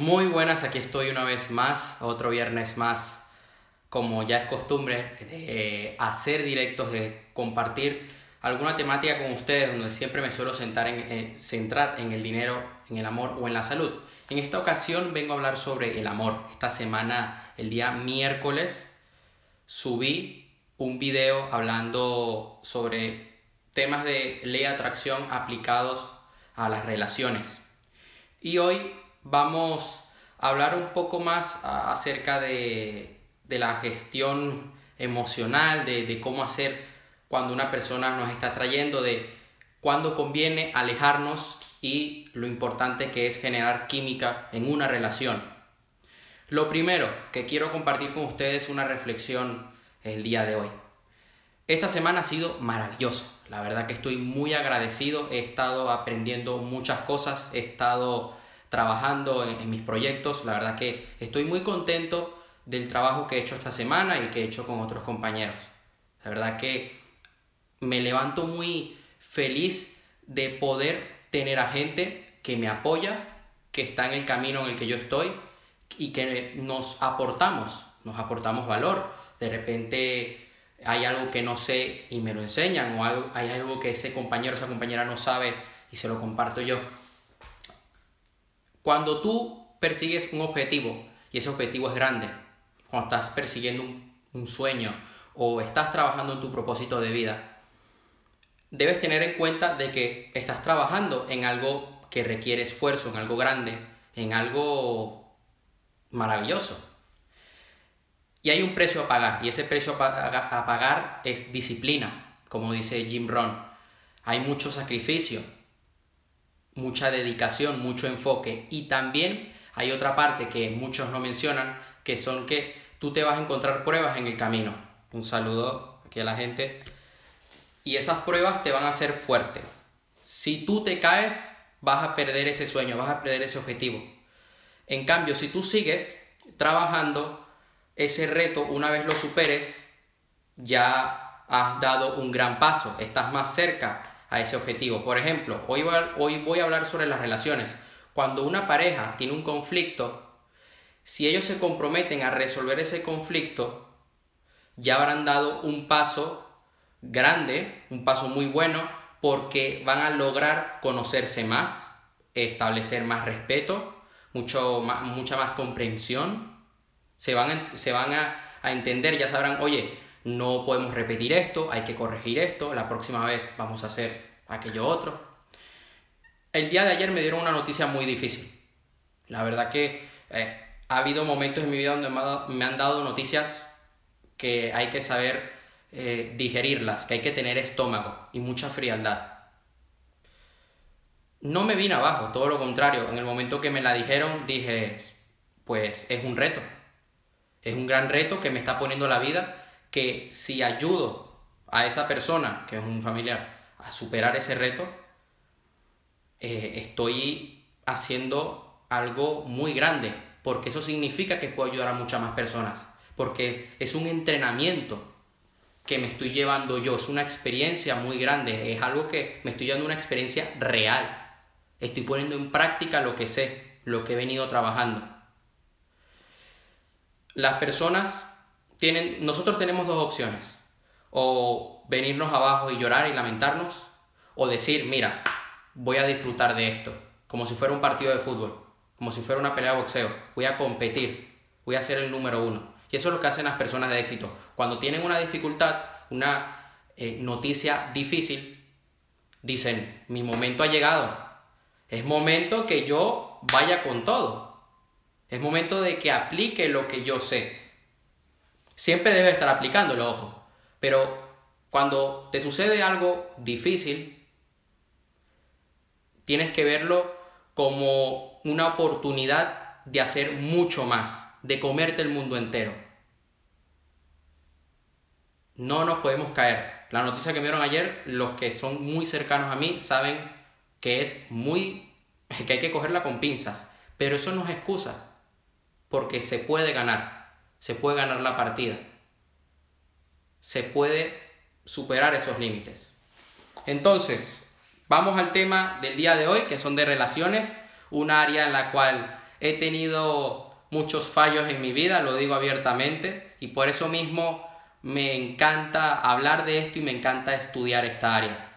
Muy buenas, aquí estoy una vez más, otro viernes más, como ya es costumbre, de hacer directos, de compartir alguna temática con ustedes, donde siempre me suelo sentar en, eh, centrar en el dinero, en el amor o en la salud. En esta ocasión vengo a hablar sobre el amor. Esta semana, el día miércoles, subí un video hablando sobre temas de ley de atracción aplicados a las relaciones. Y hoy vamos a hablar un poco más acerca de, la gestión emocional, de, cómo hacer cuando una persona nos está trayendo, de cuándo conviene alejarnos y lo importante que es generar química en una relación. Lo primero que quiero compartir con ustedes es una reflexión el día de hoy. Esta semana ha sido maravillosa. La verdad que estoy muy agradecido. He estado aprendiendo muchas cosas. He estado trabajando en, mis proyectos. La verdad que estoy muy contento del trabajo que he hecho esta semana y que he hecho con otros compañeros. La verdad que me levanto muy feliz de poder tener a gente que me apoya, que está en el camino en el que yo estoy y que nos aportamos, nos aportamos valor. De repente hay algo que no sé y me lo enseñan o hay algo que ese compañero o esa compañera no sabe y se lo comparto yo. Cuando tú persigues un objetivo y ese objetivo es grande, cuando estás persiguiendo un, sueño o estás trabajando en tu propósito de vida, debes tener en cuenta de que estás trabajando en algo que requiere esfuerzo, en algo grande, en algo maravilloso. Y hay un precio a pagar, y ese precio a pagar es disciplina, como dice Jim Rohn. Hay mucho sacrificio, mucha dedicación, mucho enfoque. Y también hay otra parte que muchos no mencionan, que son que tú te vas a encontrar pruebas en el camino. Un saludo aquí a la gente. Y esas pruebas te van a hacer fuerte. Si tú te caes, vas a perder ese sueño, vas a perder ese objetivo. En cambio, si tú sigues trabajando ese reto, una vez lo superes, ya has dado un gran paso, estás más cerca a ese objetivo. Por ejemplo, hoy voy, a, hablar sobre las relaciones. Cuando una pareja tiene un conflicto, si ellos se comprometen a resolver ese conflicto, ya habrán dado un paso grande, un paso muy bueno, porque van a lograr conocerse más, establecer más respeto, mucho mucha más comprensión, se van, a entender, ya sabrán, oye, no podemos repetir esto, hay que corregir esto, la próxima vez vamos a hacer aquello otro. El día de ayer me dieron una noticia muy difícil. La verdad que eh, ha habido momentos en mi vida donde me han dado noticias que hay que saber eh, digerirlas, que hay que tener estómago y mucha frialdad. No me vine abajo, todo lo contrario. En el momento que me la dijeron dije, pues es un reto. Es un gran reto que me está poniendo la vida que si ayudo a esa persona, que es un familiar, a superar ese reto, eh, estoy haciendo algo muy grande, porque eso significa que puedo ayudar a muchas más personas, porque es un entrenamiento que me estoy llevando yo, es una experiencia muy grande, es algo que me estoy llevando una experiencia real. Estoy poniendo en práctica lo que sé, lo que he venido trabajando. Las personas tienen, nosotros tenemos dos opciones. O venirnos abajo y llorar y lamentarnos, o decir, mira, voy a disfrutar de esto, como si fuera un partido de fútbol, como si fuera una pelea de boxeo, voy a competir, voy a ser el número uno. Y eso es lo que hacen las personas de éxito. Cuando tienen una dificultad, una eh, noticia difícil, dicen, mi momento ha llegado, es momento que yo vaya con todo, es momento de que aplique lo que yo sé, Siempre debes estar aplicándolo, ojo. Pero cuando te sucede algo difícil, tienes que verlo como una oportunidad de hacer mucho más, de comerte el mundo entero. No nos podemos caer. La noticia que me dieron ayer, los que son muy cercanos a mí saben que es muy que hay que cogerla con pinzas, pero eso no es excusa, porque se puede ganar se puede ganar la partida. Se puede superar esos límites. Entonces, vamos al tema del día de hoy, que son de relaciones, un área en la cual he tenido muchos fallos en mi vida, lo digo abiertamente, y por eso mismo me encanta hablar de esto y me encanta estudiar esta área.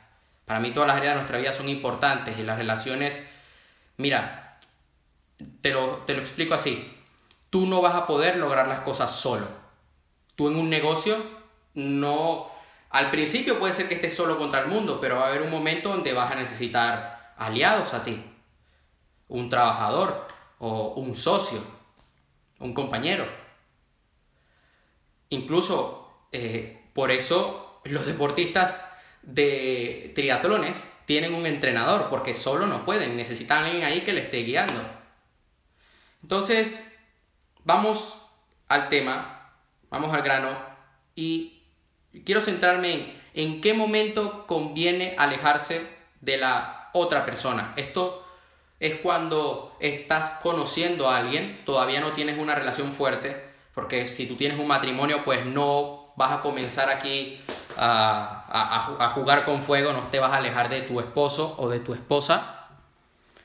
Para mí todas las áreas de nuestra vida son importantes y las relaciones, mira, te lo, te lo explico así, tú no vas a poder lograr las cosas solo. Tú en un negocio no... Al principio puede ser que estés solo contra el mundo, pero va a haber un momento donde vas a necesitar aliados a ti. Un trabajador o un socio, un compañero. Incluso eh, por eso los deportistas de triatlones tienen un entrenador, porque solo no pueden, necesitan alguien ahí que le esté guiando. Entonces, vamos al tema, vamos al grano, y quiero centrarme en en qué momento conviene alejarse de la otra persona. Esto es cuando estás conociendo a alguien, todavía no tienes una relación fuerte, porque si tú tienes un matrimonio, pues no vas a comenzar aquí a, jugar con fuego, no te vas a alejar de tu esposo o de tu esposa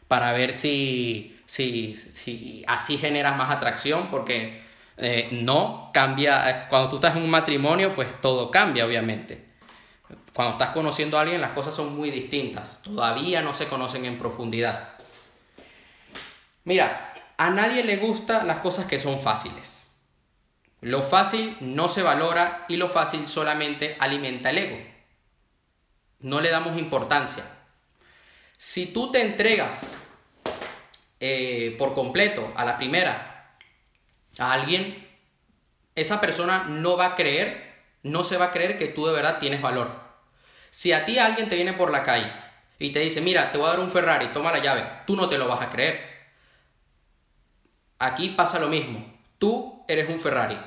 para ver si, si, así generas más atracción, porque eh, no cambia, eh, cuando tú estás en un matrimonio, pues todo cambia, obviamente. Cuando estás conociendo a alguien, las cosas son muy distintas, todavía no se conocen en profundidad. Mira, a nadie le gustan las cosas que son fáciles. Lo fácil no se valora y lo fácil solamente alimenta el ego. No le damos importancia. Si tú te entregas eh, por completo a la primera a alguien, esa persona no va a creer, no se va a creer que tú de verdad tienes valor. Si a ti alguien te viene por la calle y te dice, mira, te voy a dar un Ferrari, toma la llave, tú no te lo vas a creer. Aquí pasa lo mismo. Tú eres un Ferrari.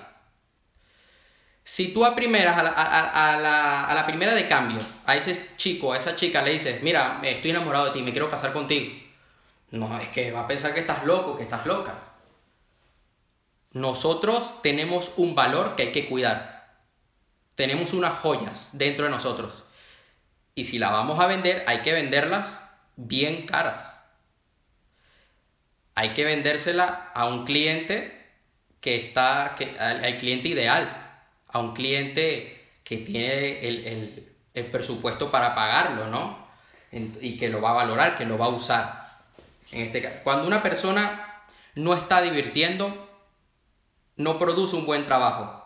Si tú a primeras, a la, primera de cambio, a ese chico, a esa chica le dices, mira, estoy enamorado de ti, me quiero casar contigo. No, es que va a pensar que estás loco, que estás loca. Nosotros tenemos un valor que hay que cuidar. Tenemos unas joyas dentro de nosotros. Y si la vamos a vender, hay que venderlas bien caras. Hay que vendérsela a un cliente que está, que, al cliente ideal a un cliente que tiene el, presupuesto para pagarlo, ¿no? Y que lo va a valorar, que lo va a usar. En este caso, cuando una persona no está divirtiendo, no produce un buen trabajo.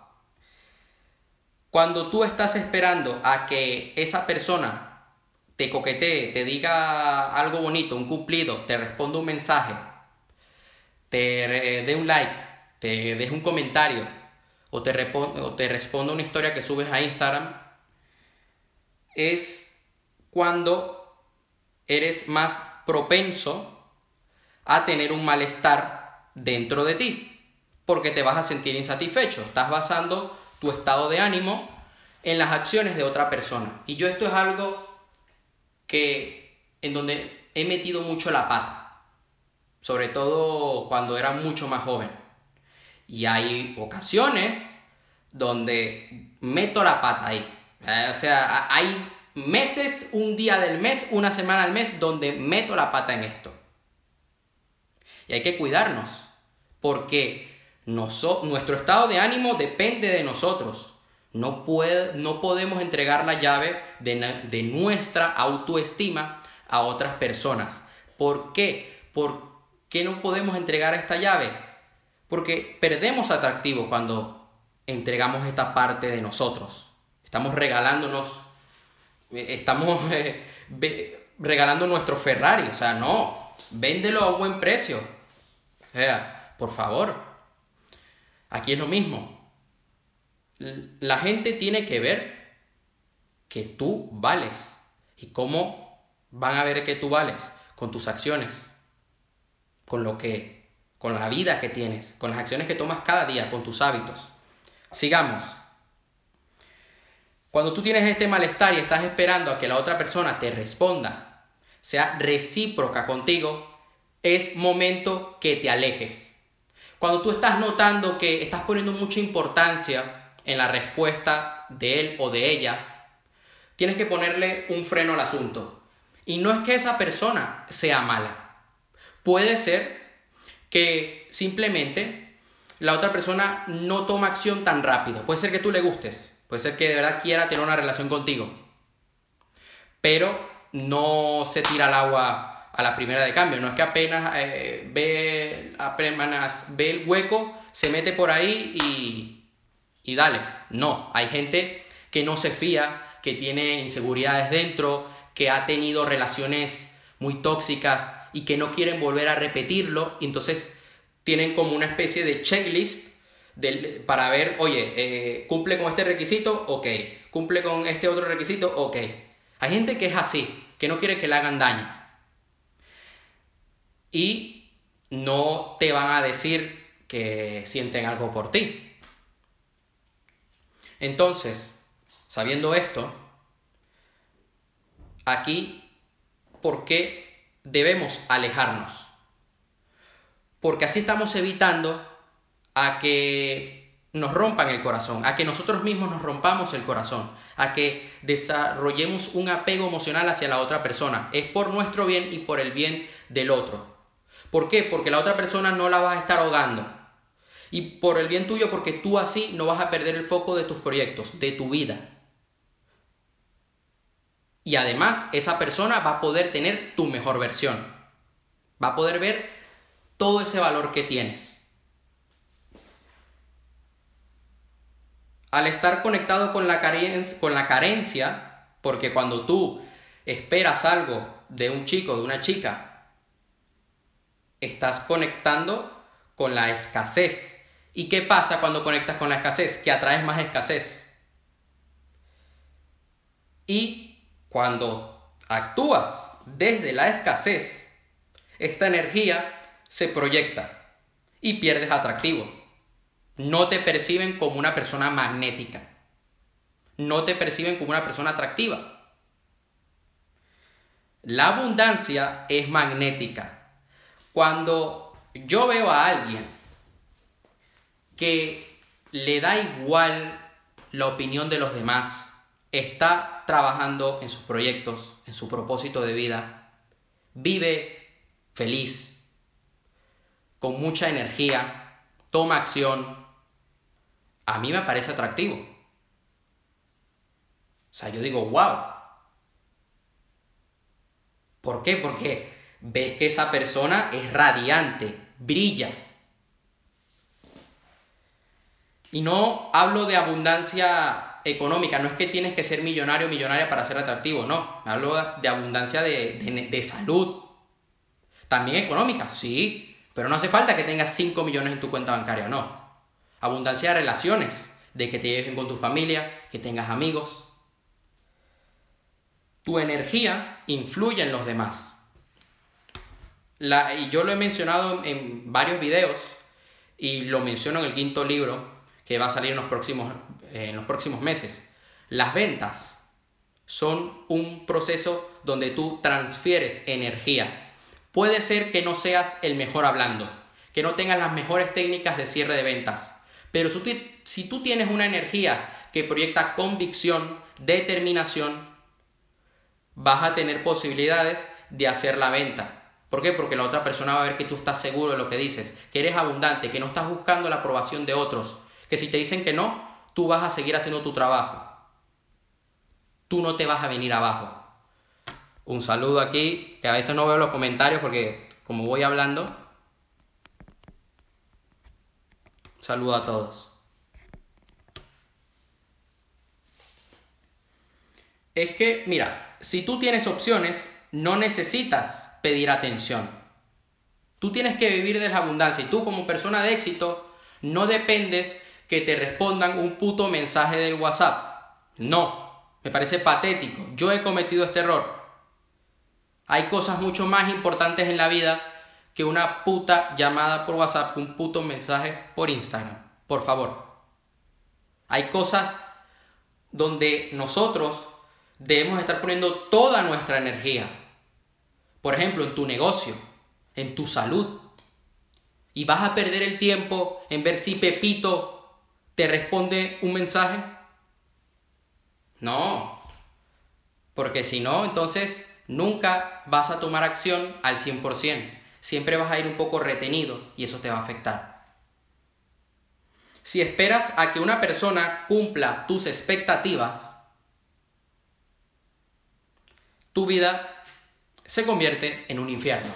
Cuando tú estás esperando a que esa persona te coquetee, te diga algo bonito, un cumplido, te responda un mensaje, te dé un like, te deje un comentario, o te, o te responde una historia que subes a Instagram, es cuando eres más propenso a tener un malestar dentro de ti, porque te vas a sentir insatisfecho. Estás basando tu estado de ánimo en las acciones de otra persona. Y yo esto es algo que en donde he metido mucho la pata, sobre todo cuando era mucho más joven. Y hay ocasiones donde meto la pata ahí. Eh, o sea, hay meses, un día del mes, una semana al mes, donde meto la pata en esto. Y hay que cuidarnos, porque nuestro estado de ánimo depende de nosotros. No, puede, no podemos entregar la llave de, de nuestra autoestima a otras personas. ¿Por qué? ¿Por qué no podemos entregar esta llave? Porque perdemos atractivo cuando entregamos esta parte de nosotros. Estamos regalándonos, eh, estamos eh, regalando nuestro Ferrari. O sea, no, véndelo a un buen precio. O sea, por favor. Aquí es lo mismo. La gente tiene que ver que tú vales. ¿Y cómo van a ver que tú vales? Con tus acciones. Con lo que con la vida que tienes, con las acciones que tomas cada día, con tus hábitos. Sigamos. Cuando tú tienes este malestar y estás esperando a que la otra persona te responda, sea recíproca contigo, es momento que te alejes. Cuando tú estás notando que estás poniendo mucha importancia en la respuesta de él o de ella, tienes que ponerle un freno al asunto. Y no es que esa persona sea mala. Puede ser que simplemente la otra persona no toma acción tan rápido. Puede ser que tú le gustes, puede ser que de verdad quiera tener una relación contigo, pero no se tira al agua a la primera de cambio. No es que apenas, eh, ve, apenas ve el hueco, se mete por ahí y, y dale. No, hay gente que no se fía, que tiene inseguridades dentro, que ha tenido relaciones muy tóxicas y que no quieren volver a repetirlo. Y entonces tienen como una especie de checklist para ver, oye, eh, cumple con este requisito, ok. Cumple con este otro requisito, ok. Hay gente que es así, que no quiere que le hagan daño. Y no te van a decir que sienten algo por ti. Entonces, sabiendo esto, aquí, ¿por qué debemos alejarnos? Porque así estamos evitando a que nos rompan el corazón, a que nosotros mismos nos rompamos el corazón, a que desarrollemos un apego emocional hacia la otra persona. Es por nuestro bien y por el bien del otro. ¿Por qué? Porque la otra persona no la vas a estar ahogando. Y por el bien tuyo, porque tú así no vas a perder el foco de tus proyectos, de tu vida. Y además, esa persona va a poder tener tu mejor versión. Va a poder ver todo ese valor que tienes. Al estar conectado con la, carencia, con la carencia, porque cuando tú esperas algo de un chico, de una chica, estás conectando con la escasez. ¿Y qué pasa cuando conectas con la escasez? Que atraes más escasez. Y cuando actúas desde la escasez, esta energía se proyecta y pierdes atractivo. No te perciben como una persona magnética. No te perciben como una persona atractiva. La abundancia es magnética. Cuando yo veo a alguien que le da igual la opinión de los demás, está trabajando en sus proyectos, en su propósito de vida, vive feliz, con mucha energía, toma acción, a mí me parece atractivo. O sea, yo digo, wow. ¿Por qué? Porque ves que esa persona es radiante, brilla. Y no hablo de abundancia económica, no es que tienes que ser millonario o millonaria para ser atractivo, no. Hablo de abundancia de, de salud. También económica, sí, pero no hace falta que tengas 5 millones en tu cuenta bancaria, no. Abundancia de relaciones, de que te lleves con tu familia, que tengas amigos. Tu energía influye en los demás. y yo lo he mencionado en varios videos y lo menciono en el quinto libro que va a salir en los próximos, en los próximos meses. Las ventas son un proceso donde tú transfieres energía. Puede ser que no seas el mejor hablando, que no tengas las mejores técnicas de cierre de ventas, pero si tú tienes una energía que proyecta convicción, determinación, vas a tener posibilidades de hacer la venta. ¿Por qué? Porque la otra persona va a ver que tú estás seguro de lo que dices, que eres abundante, que no estás buscando la aprobación de otros, que si te dicen que no, tú vas a seguir haciendo tu trabajo. Tú no te vas a venir abajo. Un saludo aquí, que a veces no veo los comentarios porque como voy hablando, Saludo a todos. Es que, mira, si tú tienes opciones, no necesitas pedir atención. Tú tienes que vivir de la abundancia y tú como persona de éxito no dependes que te respondan un puto mensaje del WhatsApp. No, me parece patético. Yo he cometido este error. Hay cosas mucho más importantes en la vida que una puta llamada por WhatsApp, un puto mensaje por Instagram. Por favor. Hay cosas donde nosotros debemos estar poniendo toda nuestra energía. Por ejemplo, en tu negocio, en tu salud. Y vas a perder el tiempo en ver si Pepito te responde un mensaje. No. Porque si no, entonces nunca vas a tomar acción al 100%. Siempre vas a ir un poco retenido y eso te va a afectar. Si esperas a que una persona cumpla tus expectativas, tu vida se convierte en un infierno.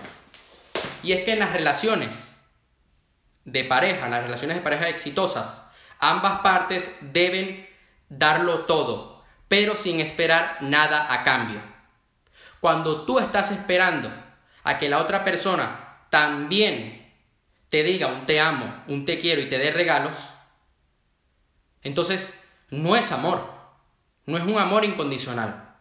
Y es que en las relaciones de pareja, en las relaciones de pareja exitosas, ambas partes deben darlo todo, pero sin esperar nada a cambio. Cuando tú estás esperando a que la otra persona también te diga un te amo, un te quiero y te dé regalos, entonces no es amor, no es un amor incondicional.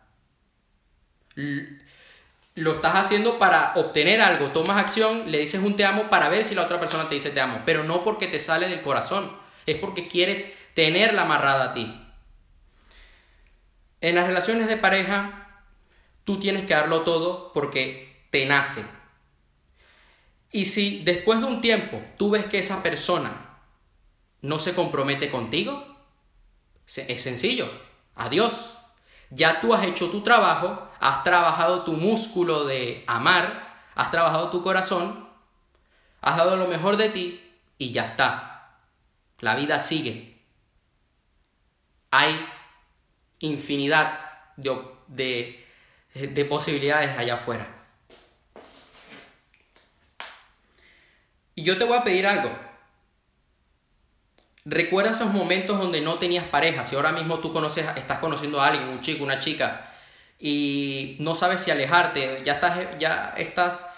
Lo estás haciendo para obtener algo, tomas acción, le dices un te amo para ver si la otra persona te dice te amo, pero no porque te sale del corazón, es porque quieres tenerla amarrada a ti. En las relaciones de pareja, tú tienes que darlo todo porque te nace. Y si después de un tiempo tú ves que esa persona no se compromete contigo, es sencillo. Adiós. Ya tú has hecho tu trabajo, has trabajado tu músculo de amar, has trabajado tu corazón, has dado lo mejor de ti y ya está. La vida sigue. Hay infinidad de, de, posibilidades allá afuera. Y yo te voy a pedir algo. Recuerda esos momentos donde no tenías pareja. Si ahora mismo tú conoces, estás conociendo a alguien, un chico, una chica, y no sabes si alejarte, ya estás, ya estás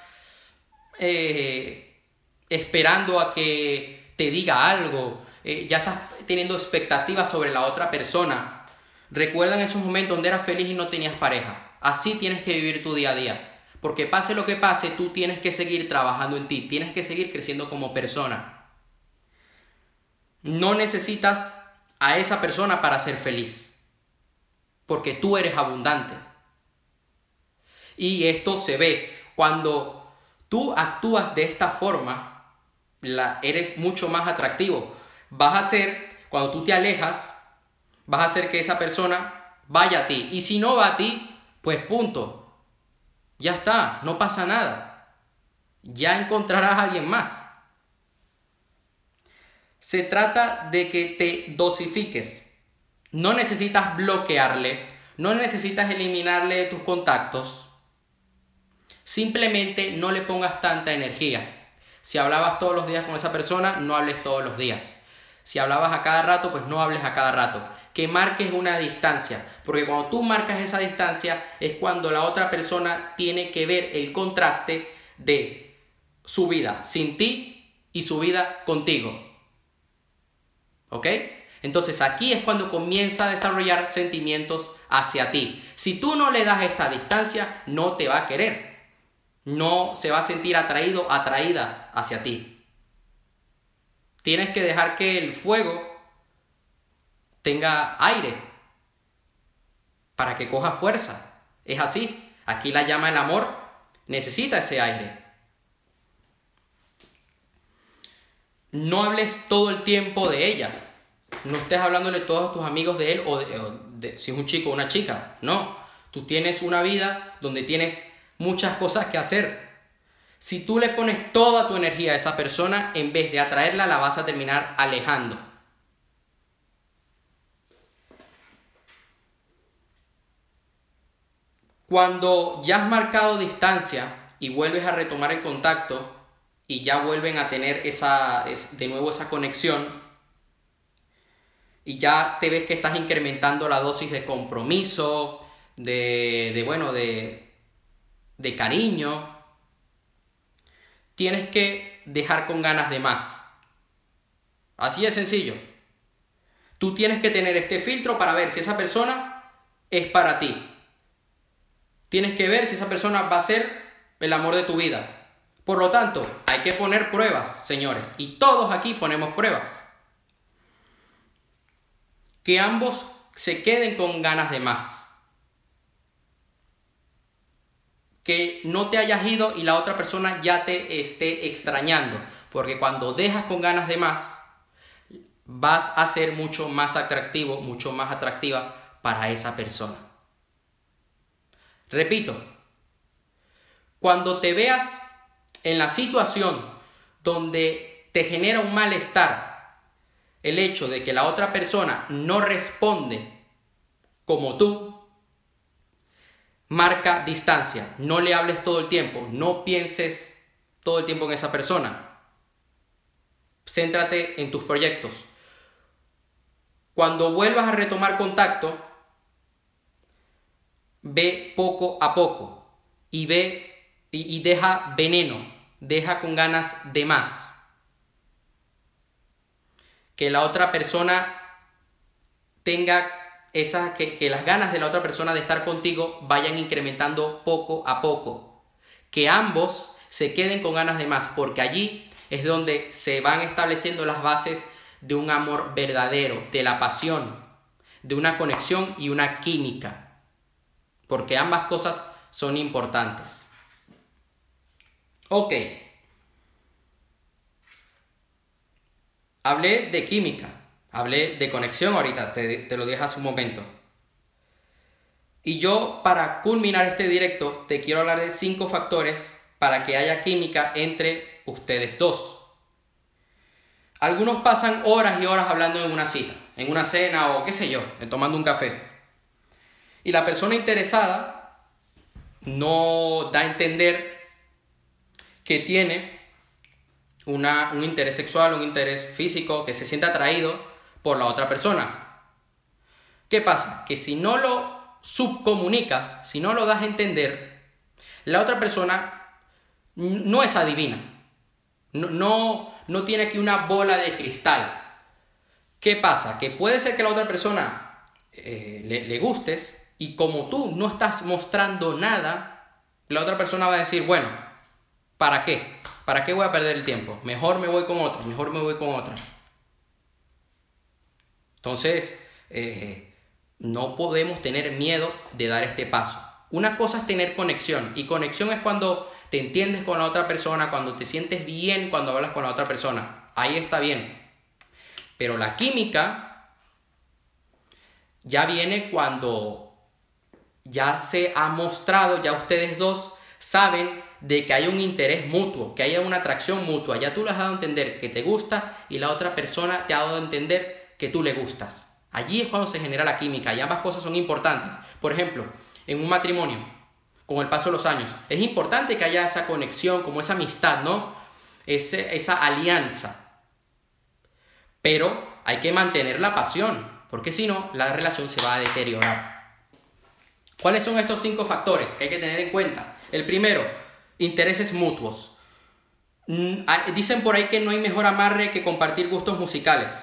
eh, esperando a que te diga algo, eh, ya estás teniendo expectativas sobre la otra persona. Recuerda en esos momentos donde eras feliz y no tenías pareja. Así tienes que vivir tu día a día. Porque pase lo que pase, tú tienes que seguir trabajando en ti, tienes que seguir creciendo como persona. No necesitas a esa persona para ser feliz, porque tú eres abundante. Y esto se ve cuando tú actúas de esta forma, la, eres mucho más atractivo. Vas a ser, cuando tú te alejas, vas a hacer que esa persona vaya a ti. Y si no va a ti, pues punto. Ya está, no pasa nada. Ya encontrarás a alguien más. Se trata de que te dosifiques. No necesitas bloquearle, no necesitas eliminarle de tus contactos. Simplemente no le pongas tanta energía. Si hablabas todos los días con esa persona, no hables todos los días. Si hablabas a cada rato, pues no hables a cada rato que marques una distancia, porque cuando tú marcas esa distancia es cuando la otra persona tiene que ver el contraste de su vida sin ti y su vida contigo. ¿Ok? Entonces aquí es cuando comienza a desarrollar sentimientos hacia ti. Si tú no le das esta distancia, no te va a querer. No se va a sentir atraído, atraída hacia ti. Tienes que dejar que el fuego tenga aire, para que coja fuerza. Es así. Aquí la llama el amor necesita ese aire. No hables todo el tiempo de ella. No estés hablándole a todos tus amigos de él o, de, si es un chico o una chica. No. Tú tienes una vida donde tienes muchas cosas que hacer. Si tú le pones toda tu energía a esa persona, en vez de atraerla, la vas a terminar alejando. Cuando ya has marcado distancia y vuelves a retomar el contacto y ya vuelven a tener esa, de nuevo esa conexión y ya te ves que estás incrementando la dosis de compromiso, de, de bueno, de, de cariño, tienes que dejar con ganas de más. Así de sencillo. Tú tienes que tener este filtro para ver si esa persona es para ti. Tienes que ver si esa persona va a ser el amor de tu vida. Por lo tanto, hay que poner pruebas, señores. Y todos aquí ponemos pruebas. Que ambos se queden con ganas de más. Que no te hayas ido y la otra persona ya te esté extrañando. Porque cuando dejas con ganas de más, vas a ser mucho más atractivo, mucho más atractiva para esa persona. Repito, cuando te veas en la situación donde te genera un malestar el hecho de que la otra persona no responde como tú, marca distancia, no le hables todo el tiempo, no pienses todo el tiempo en esa persona. Céntrate en tus proyectos. Cuando vuelvas a retomar contacto, ve poco a poco y ve y, deja veneno, deja con ganas de más. Que la otra persona tenga esa, que, que las ganas de la otra persona de estar contigo vayan incrementando poco a poco. Que ambos se queden con ganas de más, porque allí es donde se van estableciendo las bases de un amor verdadero, de la pasión, de una conexión y una química, porque ambas cosas son importantes. Ok. Hablé de química, hablé de conexión ahorita, te, te lo dije hace un momento. Y yo, para culminar este directo, te quiero hablar de cinco factores para que haya química entre ustedes dos. Algunos pasan horas y horas hablando en una cita, en una cena o qué sé yo, tomando un café. Y la persona interesada no da a entender que tiene una, un interés sexual, un interés físico, que se siente atraído por la otra persona. ¿Qué pasa? Que si no lo subcomunicas, si no lo das a entender, la otra persona no es adivina. No, no, no tiene aquí una bola de cristal. ¿Qué pasa? Que puede ser que la otra persona eh, le, gustes y como tú no estás mostrando nada, la otra persona va a decir, bueno, ¿para qué? ¿Para qué voy a perder el tiempo? Mejor me voy con otro, mejor me voy con otra. Entonces, eh, no podemos tener miedo de dar este paso. Una cosa es tener conexión y conexión es cuando te entiendes con la otra persona, cuando te sientes bien cuando hablas con la otra persona. Ahí está bien. Pero la química ya viene cuando ya se ha mostrado, ya ustedes dos saben de que hay un interés mutuo, que haya una atracción mutua. Ya tú le has dado a entender que te gusta y la otra persona te ha dado a entender que tú le gustas. Allí es cuando se genera la química y ambas cosas son importantes. Por ejemplo, en un matrimonio, con el paso de los años. Es importante que haya esa conexión, como esa amistad, ¿no? esa alianza. Pero hay que mantener la pasión, porque si no, la relación se va a deteriorar. ¿Cuáles son estos cinco factores que hay que tener en cuenta? El primero, intereses mutuos. Mm, ah, dicen por ahí que no hay mejor amarre que compartir gustos musicales.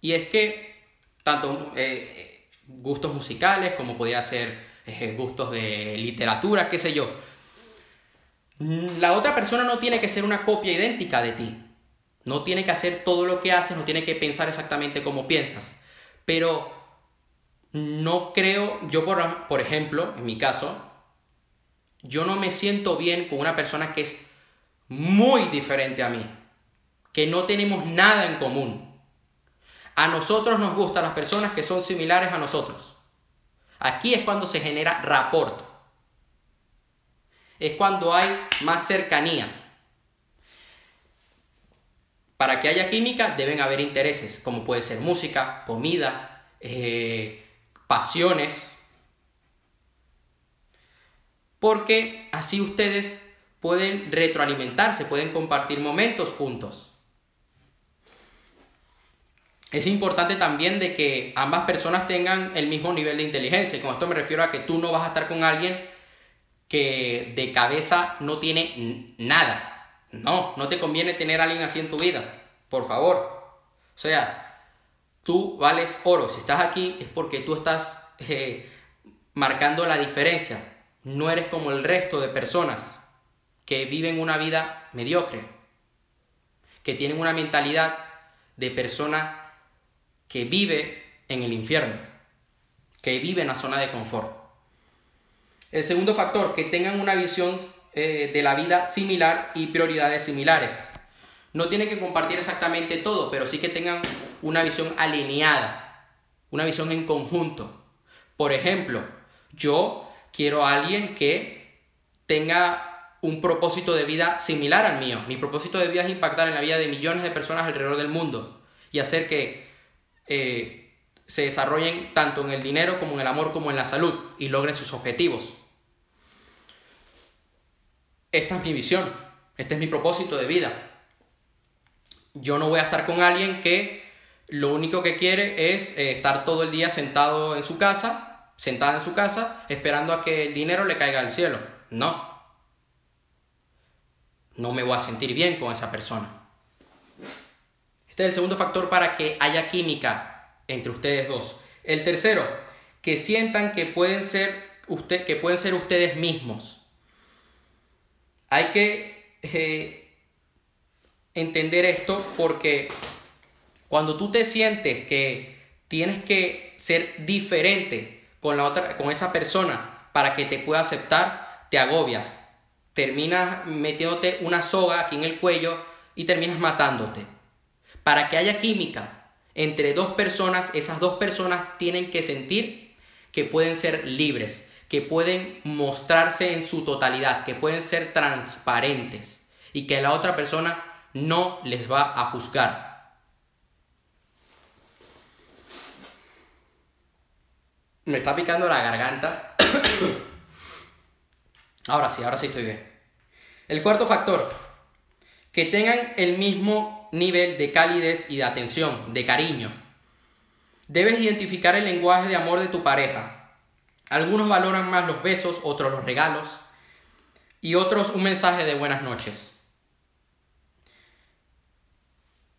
Y es que tanto eh, gustos musicales como podría ser eh, gustos de literatura, qué sé yo. La otra persona no tiene que ser una copia idéntica de ti. No tiene que hacer todo lo que haces, no tiene que pensar exactamente como piensas. Pero no creo, yo por, por ejemplo, en mi caso, yo no me siento bien con una persona que es muy diferente a mí, que no tenemos nada en común. A nosotros nos gustan las personas que son similares a nosotros. Aquí es cuando se genera rapport. Es cuando hay más cercanía. Para que haya química deben haber intereses, como puede ser música, comida, eh, pasiones. Porque así ustedes pueden retroalimentarse, pueden compartir momentos juntos es importante también de que ambas personas tengan el mismo nivel de inteligencia. Con esto me refiero a que tú no vas a estar con alguien que de cabeza no tiene nada. No, no te conviene tener a alguien así en tu vida. Por favor. O sea, tú vales oro. Si estás aquí es porque tú estás eh, marcando la diferencia. No eres como el resto de personas que viven una vida mediocre. Que tienen una mentalidad de persona que vive en el infierno, que vive en la zona de confort. El segundo factor, que tengan una visión eh, de la vida similar y prioridades similares. No tienen que compartir exactamente todo, pero sí que tengan una visión alineada, una visión en conjunto. Por ejemplo, yo quiero a alguien que tenga un propósito de vida similar al mío. Mi propósito de vida es impactar en la vida de millones de personas alrededor del mundo y hacer que eh, se desarrollen tanto en el dinero como en el amor como en la salud y logren sus objetivos. Esta es mi visión, este es mi propósito de vida. Yo no voy a estar con alguien que lo único que quiere es eh, estar todo el día sentado en su casa, sentada en su casa, esperando a que el dinero le caiga al cielo. No. No me voy a sentir bien con esa persona. Este es el segundo factor para que haya química entre ustedes dos. El tercero, que sientan que pueden ser, usted, que pueden ser ustedes mismos. Hay que eh, entender esto porque cuando tú te sientes que tienes que ser diferente con, la otra, con esa persona para que te pueda aceptar, te agobias. Terminas metiéndote una soga aquí en el cuello y terminas matándote. Para que haya química entre dos personas, esas dos personas tienen que sentir que pueden ser libres, que pueden mostrarse en su totalidad, que pueden ser transparentes y que la otra persona no les va a juzgar. Me está picando la garganta. ahora sí, ahora sí estoy bien. El cuarto factor, que tengan el mismo nivel de calidez y de atención, de cariño. Debes identificar el lenguaje de amor de tu pareja. Algunos valoran más los besos, otros los regalos y otros un mensaje de buenas noches.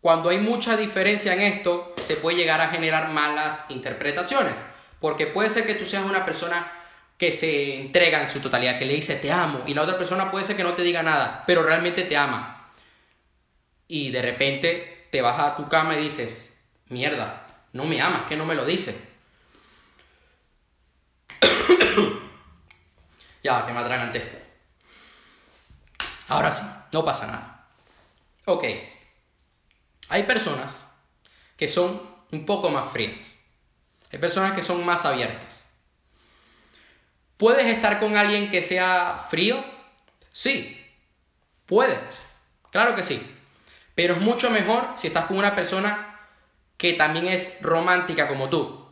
Cuando hay mucha diferencia en esto, se puede llegar a generar malas interpretaciones. Porque puede ser que tú seas una persona que se entrega en su totalidad, que le dice te amo, y la otra persona puede ser que no te diga nada, pero realmente te ama. Y de repente te vas a tu cama y dices, mierda, no me amas, que no me lo dice. ya, que me atraganté. Ahora sí, no pasa nada. Ok. Hay personas que son un poco más frías. Hay personas que son más abiertas. ¿Puedes estar con alguien que sea frío? Sí, puedes. Claro que sí. Pero es mucho mejor si estás con una persona que también es romántica como tú.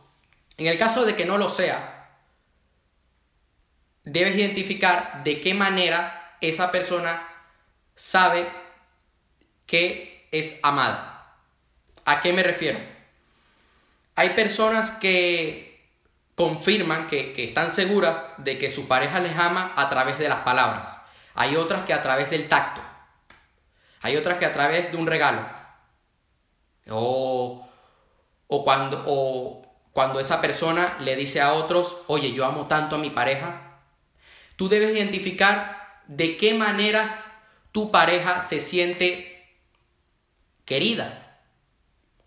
En el caso de que no lo sea, debes identificar de qué manera esa persona sabe que es amada. ¿A qué me refiero? Hay personas que confirman que, están seguras de que su pareja les ama a través de las palabras. Hay otras que a través del tacto. Hay otras que a través de un regalo. O, cuando, o cuando esa persona le dice a otros, oye, yo amo tanto a mi pareja. Tú debes identificar de qué maneras tu pareja se siente querida.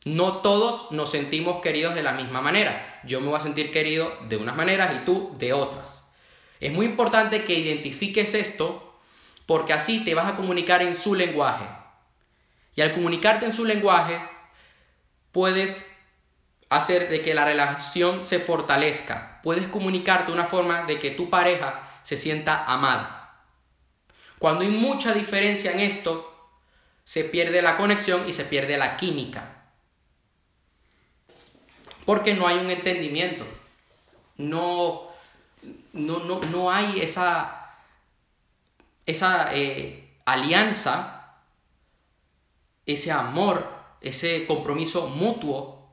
No todos nos sentimos queridos de la misma manera. Yo me voy a sentir querido de unas maneras y tú de otras. Es muy importante que identifiques esto porque así te vas a comunicar en su lenguaje. Y al comunicarte en su lenguaje, puedes hacer de que la relación se fortalezca. Puedes comunicarte de una forma de que tu pareja se sienta amada. Cuando hay mucha diferencia en esto, se pierde la conexión y se pierde la química. Porque no hay un entendimiento. No, no, no, no hay esa, esa eh, alianza, ese amor, ese compromiso mutuo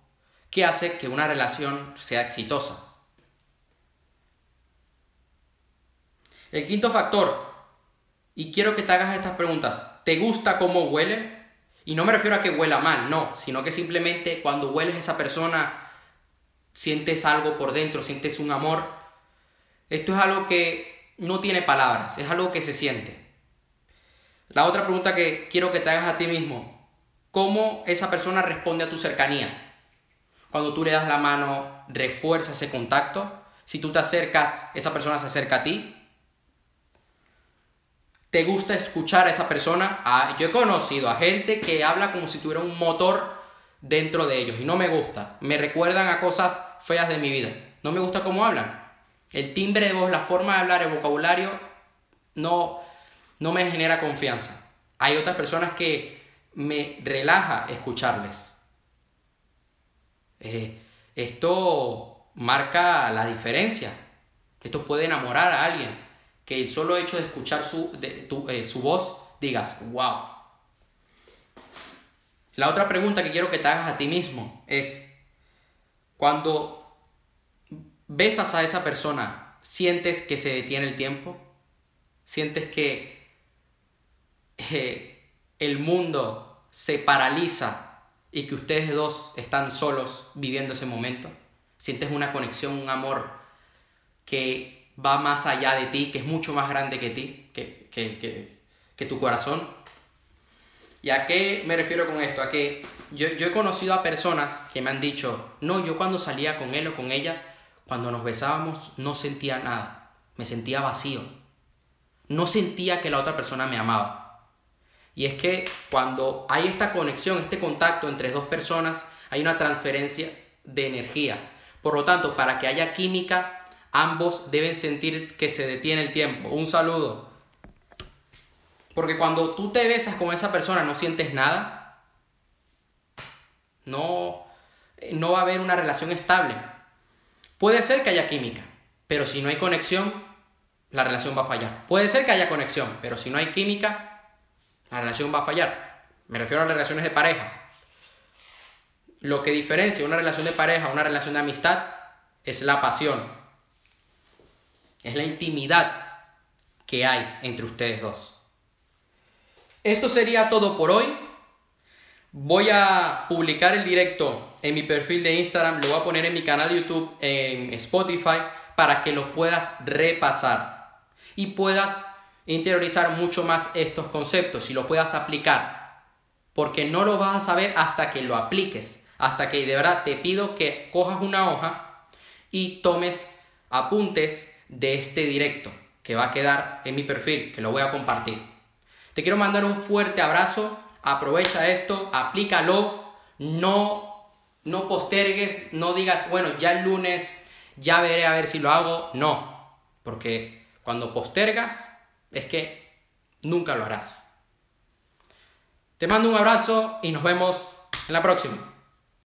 que hace que una relación sea exitosa. El quinto factor, y quiero que te hagas estas preguntas, ¿te gusta cómo huele? Y no me refiero a que huela mal, no, sino que simplemente cuando hueles a esa persona sientes algo por dentro, sientes un amor. Esto es algo que no tiene palabras, es algo que se siente. La otra pregunta que quiero que te hagas a ti mismo, ¿cómo esa persona responde a tu cercanía? Cuando tú le das la mano, refuerza ese contacto. Si tú te acercas, esa persona se acerca a ti. ¿Te gusta escuchar a esa persona? Ah, yo he conocido a gente que habla como si tuviera un motor dentro de ellos y no me gusta. Me recuerdan a cosas feas de mi vida. No me gusta cómo hablan. El timbre de voz, la forma de hablar, el vocabulario, no, no me genera confianza. Hay otras personas que me relaja escucharles. Eh, esto marca la diferencia. Esto puede enamorar a alguien. Que el solo hecho de escuchar su, eh, su voz digas, wow. La otra pregunta que quiero que te hagas a ti mismo es, cuando besas a esa persona, ¿sientes que se detiene el tiempo? ¿Sientes que eh, el mundo se paraliza y que ustedes dos están solos viviendo ese momento? ¿Sientes una conexión, un amor que va más allá de ti, que es mucho más grande que ti, que, que, que tu corazón. ¿Y a qué me refiero con esto? A que yo, he conocido a personas que me han dicho, no, yo cuando salía con él o con ella, cuando nos besábamos, no sentía nada, me sentía vacío. No sentía que la otra persona me amaba. Y es que cuando hay esta conexión, este contacto entre dos personas, hay una transferencia de energía. Por lo tanto, para que haya química, ambos deben sentir que se detiene el tiempo. Un saludo. Porque cuando tú te besas con esa persona no sientes nada, no, no va a haber una relación estable. Puede ser que haya química, pero si no hay conexión, la relación va a fallar. Puede ser que haya conexión, pero si no hay química, la relación va a fallar. Me refiero a las relaciones de pareja. Lo que diferencia una relación de pareja a una relación de amistad es la pasión. Es la intimidad que hay entre ustedes dos. Esto sería todo por hoy. Voy a publicar el directo en mi perfil de Instagram, lo voy a poner en mi canal de YouTube, en Spotify, para que lo puedas repasar y puedas interiorizar mucho más estos conceptos y lo puedas aplicar. Porque no lo vas a saber hasta que lo apliques, hasta que de verdad te pido que cojas una hoja y tomes apuntes de este directo que va a quedar en mi perfil, que lo voy a compartir. Te quiero mandar un fuerte abrazo. Aprovecha esto, aplícalo. No, no postergues, no digas, bueno, ya el lunes, ya veré a ver si lo hago. No, porque cuando postergas es que nunca lo harás. Te mando un abrazo y nos vemos en la próxima.